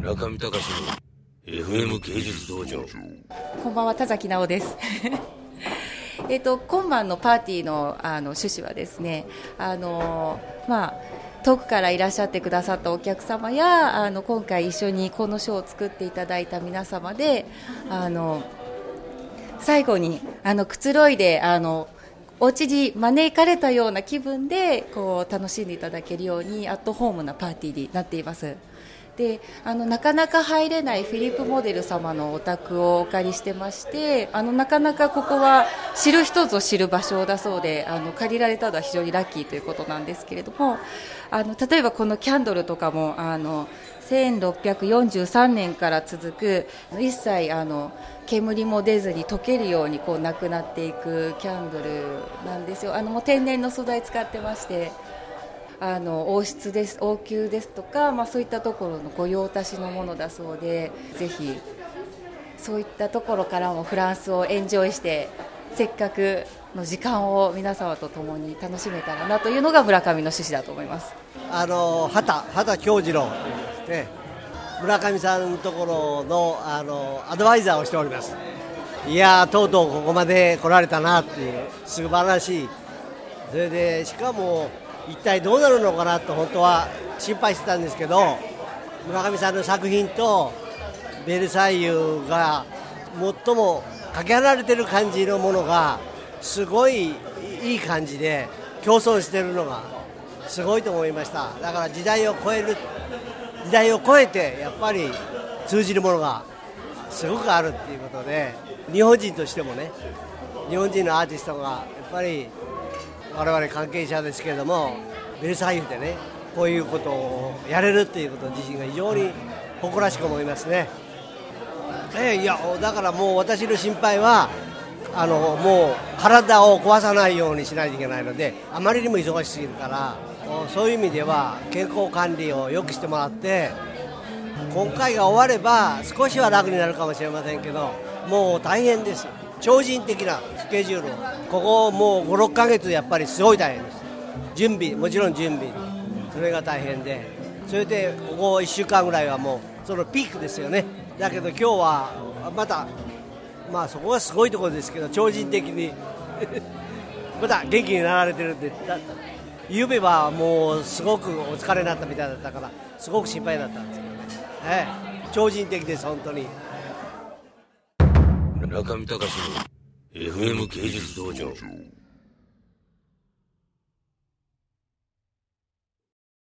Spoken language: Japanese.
村上隆の FM 芸術道場。こんばんは田崎直です。えっと今晩のパーティーのあの趣旨はですねあのまあ遠くからいらっしゃってくださったお客様やあの今回一緒にこのショーを作っていただいた皆様であの最後にあのくつろいであのお家に招かれたような気分でこう楽しんでいただけるようにアットホームなパーティーになっています。であのなかなか入れないフィリップモデル様のお宅をお借りしてましてあのなかなかここは知る人ぞ知る場所だそうであの借りられたのは非常にラッキーということなんですけれどもあの例えばこのキャンドルとかもあの1643年から続く一切あの煙も出ずに溶けるようにこうなくなっていくキャンドルなんですよ。あのもう天然の素材使ってまして。あの王室です王宮ですとか、まあ、そういったところの御用達のものだそうでぜひそういったところからもフランスをエンジョイしてせっかくの時間を皆様と共に楽しめたらなというのが村上の趣旨だと思います。あの畑畑京次郎というですね村上さんのところのあのアドバイザーをしております。いやとうとうここまで来られたなっていう素晴らしい。それでしかも一体どうなるのかなと本当は心配してたんですけど村上さんの作品とベルサイユが最もかけ離れてる感じのものがすごいいい感じで競争してるのがすごいと思いました。だから時代を超える時代を超えてやっぱり通じるものがすごくあるっていうことで日本人としてもね日本人のアーティストがやっぱり我々関係者ですけれどもベルサイユでねこういうことをやれるっていうこと自身が非常に誇らしく思いますね。えー、いやだからもう私の心配はあのもう体を壊さないようにしないといけないのであまりにも忙しすぎるからそういう意味では健康管理をよくしてもらって今回が終われば少しは楽になるかもしれませんけどもう大変です超人的なスケジュールを。ここもう56か月やっぱりすごい大変です。準備もちろん準備。それが大変で。それでここ1週間ぐらいはもうそのピークですよね。だけど今日はまたまあそこがすごいところですけど超人的に。また元気になられてるんでゆうべはもうすごくお疲れになったみたいだったからすごく心配だったんですけどね、ええ、超人的です本当に。村上隆の FM 芸術道場。